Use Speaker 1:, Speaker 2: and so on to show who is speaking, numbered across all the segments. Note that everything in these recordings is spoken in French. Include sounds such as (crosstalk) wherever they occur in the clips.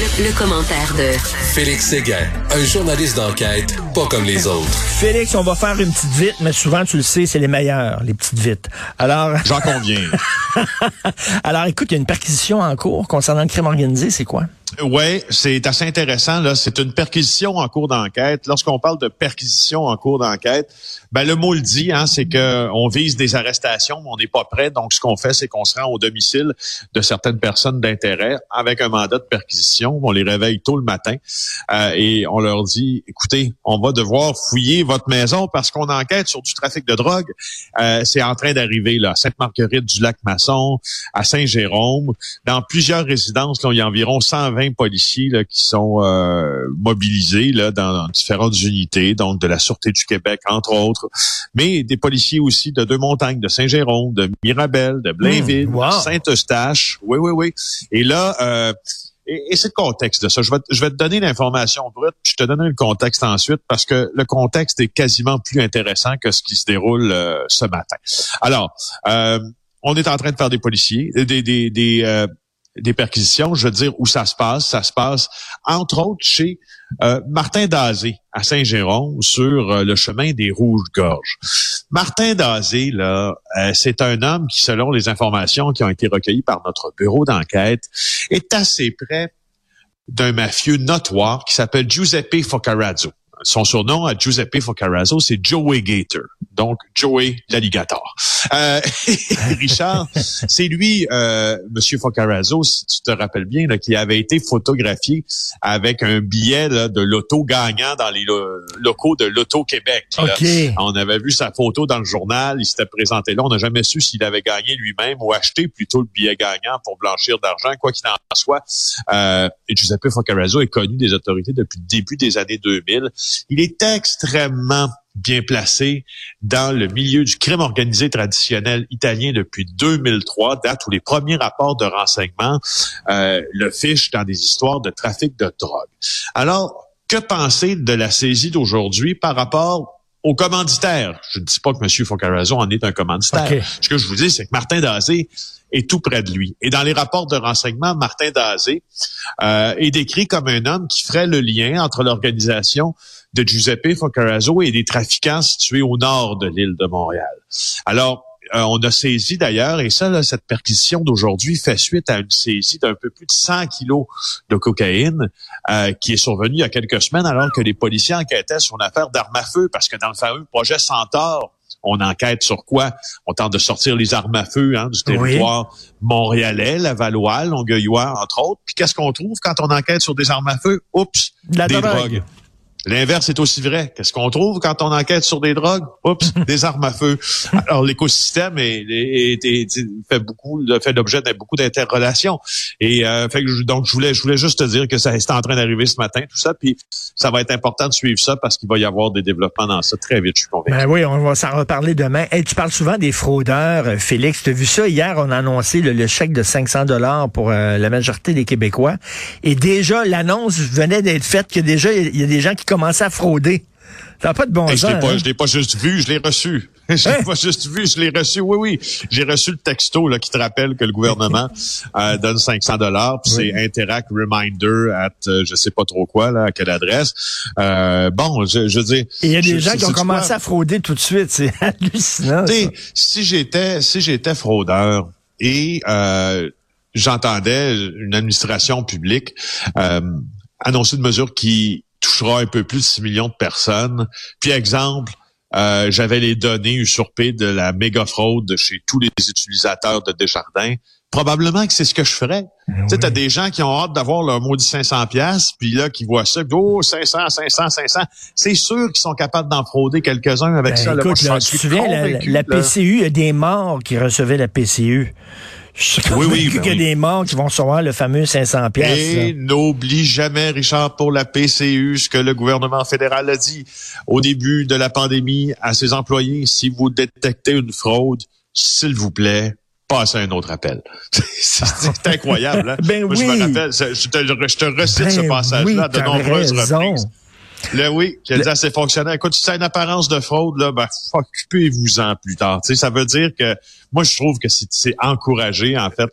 Speaker 1: Le, commentaire de
Speaker 2: Félix Séguin, un journaliste d'enquête pas comme les autres.
Speaker 3: Félix, on va faire une petite vite, mais souvent, tu le sais, c'est les meilleures, les petites vites. Alors.
Speaker 4: J'en conviens. (laughs)
Speaker 3: Alors, écoute, il y a une perquisition en cours concernant le crime organisé, c'est quoi?
Speaker 4: Oui, c'est assez intéressant. Là, c'est une perquisition en cours d'enquête. Lorsqu'on parle de perquisition en cours d'enquête, ben le mot le dit, hein, c'est que on vise des arrestations, mais on n'est pas prêt. Donc, ce qu'on fait, c'est qu'on se rend au domicile de certaines personnes d'intérêt avec un mandat de perquisition. On les réveille tôt le matin euh, et on leur dit écoutez, on va devoir fouiller votre maison parce qu'on enquête sur du trafic de drogue. Euh, c'est en train d'arriver là, Sainte-Marguerite du Lac-Masson, à Saint-Jérôme, dans plusieurs résidences. Là, il y a environ 120 policiers qui sont euh, mobilisés là, dans, différentes unités, donc de la Sûreté du Québec, entre autres, mais des policiers aussi de Deux-Montagnes, de Saint-Jérôme, de Mirabel, de Blainville,
Speaker 3: mmh,
Speaker 4: de Saint-Eustache. Oui, oui, oui. Et là... Euh, et, c'est le contexte de ça. Je vais, je vais te donner l'information brute, puis je te donnerai le contexte ensuite, parce que le contexte est quasiment plus intéressant que ce qui se déroule euh, ce matin. Alors, on est en train de faire des policiers, des, des, des, des perquisitions, je veux dire où ça se passe. Ça se passe, entre autres, chez euh, Martin Dazé à Saint-Jérôme sur euh, le chemin des Rouges-Gorges. Martin Dazé, là, euh, c'est un homme qui, selon les informations qui ont été recueillies par notre bureau d'enquête, est assez près d'un mafieux notoire qui s'appelle Giuseppe Foccarazzo son surnom à Giuseppe Foccarazzo, c'est Joey Gator. Donc, Joey l'alligator. Euh, (laughs) Richard, c'est lui, euh, Monsieur Foccarazzo, si tu te rappelles bien, là, qui avait été photographié avec un billet de loto gagnant dans les locaux de Loto Québec. On avait vu sa photo dans le journal, il s'était présenté là. On n'a jamais su s'il avait gagné lui-même ou acheté plutôt le billet gagnant pour blanchir d'argent, quoi qu'il en soit. Euh, et Giuseppe Foccarazzo est connu des autorités depuis le début des années 2000. Il est extrêmement bien placé dans le milieu du crime organisé traditionnel italien depuis 2003, date où les premiers rapports de renseignement euh, le fichent dans des histoires de trafic de drogue. Alors, que penser de la saisie d'aujourd'hui par rapport au commanditaire? Je ne dis pas que M. Foccarazzo en est un commanditaire. Ce que je vous dis, c'est que Martin Dazé est tout près de lui. Et dans les rapports de renseignement, Martin Dazé euh, est décrit comme un homme qui ferait le lien entre l'organisation de Giuseppe Foccarazzo et des trafiquants situés au nord de l'île de Montréal. Alors, euh, on a saisi d'ailleurs, et ça, cette perquisition d'aujourd'hui fait suite à une saisie d'un peu plus de 100 kilos de cocaïne euh, qui est survenue il y a quelques semaines alors que les policiers enquêtaient sur une affaire d'armes à feu parce que dans le fameux projet Centaure, on enquête sur quoi? On tente de sortir les armes à feu hein, du territoire montréalais, lavallois, longueuillois, entre autres. Puis qu'est-ce qu'on trouve quand on enquête sur des armes à feu? Oups, des drogues. L'inverse est aussi vrai. Qu'est-ce qu'on trouve quand on enquête sur des drogues? Oups, (laughs) des armes à feu. Alors, l'écosystème est, fait beaucoup, fait l'objet de beaucoup d'interrelations. Et euh, fait donc, je voulais, je voulais juste te dire que ça est en train d'arriver ce matin, tout ça. Puis, ça va être important de suivre ça parce qu'il va y avoir des développements dans ça très vite, je suis convaincu.
Speaker 3: Ben oui, on va s'en reparler demain. Hey, tu parles souvent des fraudeurs, euh, Félix. Tu as vu ça? Hier, on a annoncé le, chèque de 500 dollars pour euh, la majorité des Québécois. Et déjà, l'annonce venait d'être faite que déjà, il y a des gens qui à frauder. N'a pas de bon sens.
Speaker 4: Hein? Je l'ai pas, juste vu, je l'ai reçu. (laughs) Je l'ai hein? pas juste vu, je l'ai reçu. Oui, oui. J'ai reçu le texto là, qui te rappelle que le gouvernement (laughs) euh, donne 500 dollars. Puis c'est Interact Reminder at euh, je sais pas trop quoi, là, à quelle adresse. Euh, bon, je, je dis.
Speaker 3: Il y a des gens qui ont commencé à frauder tout de suite. C'est (laughs) hallucinant.
Speaker 4: Si j'étais si j'étais fraudeur et j'entendais une administration publique annoncer une mesure qui touchera un peu plus de 6 millions de personnes. Puis exemple, euh, j'avais les données usurpées de la méga fraude chez tous les utilisateurs de Desjardins. Probablement que c'est ce que je ferais. Eh tu sais, t'as des gens qui ont hâte d'avoir leur maudit 500 pièces, puis là qui voient ça, oh 500, 500, 500. C'est sûr qu'ils sont capables d'en frauder quelques-uns avec ben, ça.
Speaker 3: Écoute, tu te souviens, la, PCU, il y a des morts qui recevaient la PCU. Oui, oui, ben y a des morts qui vont recevoir le fameux 500 pièces.
Speaker 4: Et n'oublie jamais, Richard, pour la PCU, ce que le gouvernement fédéral a dit au début de la pandémie à ses employés. Si vous détectez une fraude, s'il vous plaît, passez un autre appel. (laughs) C'est incroyable. Hein? (laughs)
Speaker 3: ben
Speaker 4: Moi,
Speaker 3: oui.
Speaker 4: Je me rappelle, je te, je te recite ce ben passage-là de nombreuses reprises. Le oui, qui a dit à ses fonctionnaires, écoute, si c'est une apparence de fraude, là, ben, occupez-vous-en plus tard. Tu sais, ça veut dire que moi, je trouve que c'est encouragé, en fait,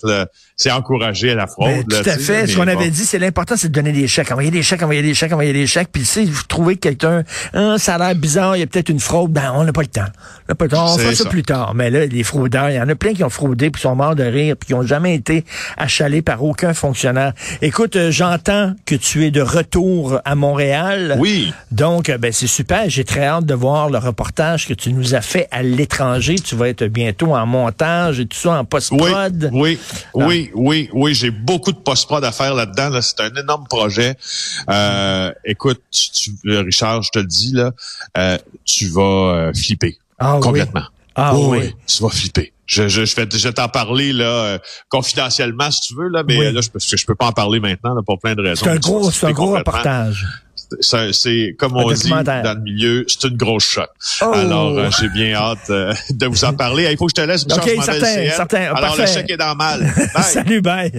Speaker 4: c'est encouragé à la fraude.
Speaker 3: Ben, tout à fait. Ce qu'on avait dit, c'est l'important, c'est de donner des chèques. Envoyer des chèques, envoyer des chèques, envoyer des chèques. Puis si vous trouvez quelqu'un, hein, ça a l'air bizarre, il y a peut-être une fraude, ben on n'a pas le temps. On n'a pas le temps, on fera ça, plus tard. Mais là, les fraudeurs, il y en a plein qui ont fraudé, puis sont morts de rire, puis qui n'ont jamais été achalés par aucun fonctionnaire. Écoute, euh, j'entends que tu es de retour à Montréal.
Speaker 4: Oui.
Speaker 3: Donc, euh, ben c'est super. J'ai très hâte de voir le reportage que tu nous as fait à l'étranger. Tu vas être bientôt en montage et tout ça, en post-prod.
Speaker 4: Oui, oui, oui, oui, oui. J'ai beaucoup de post-prod à faire là-dedans. C'est un énorme projet. Euh, écoute, tu, Richard, je te le dis, là, euh, tu vas flipper. Ah, complètement.
Speaker 3: Ah oui.
Speaker 4: Tu vas flipper. Je, je, je vais, je t'en parler là confidentiellement si tu veux là, mais là je je peux pas en parler maintenant là, pour plein de raisons.
Speaker 3: C'est un gros, c'est un gros reportage
Speaker 4: c'est comme on dit dans le milieu, c'est une grosse shot. Oh. Alors euh, j'ai bien hâte euh, de vous en parler. Il faut que je te laisse.
Speaker 3: OK, certain, certain.
Speaker 4: Alors le chèque est dans mal. (laughs)
Speaker 3: Salut, bye.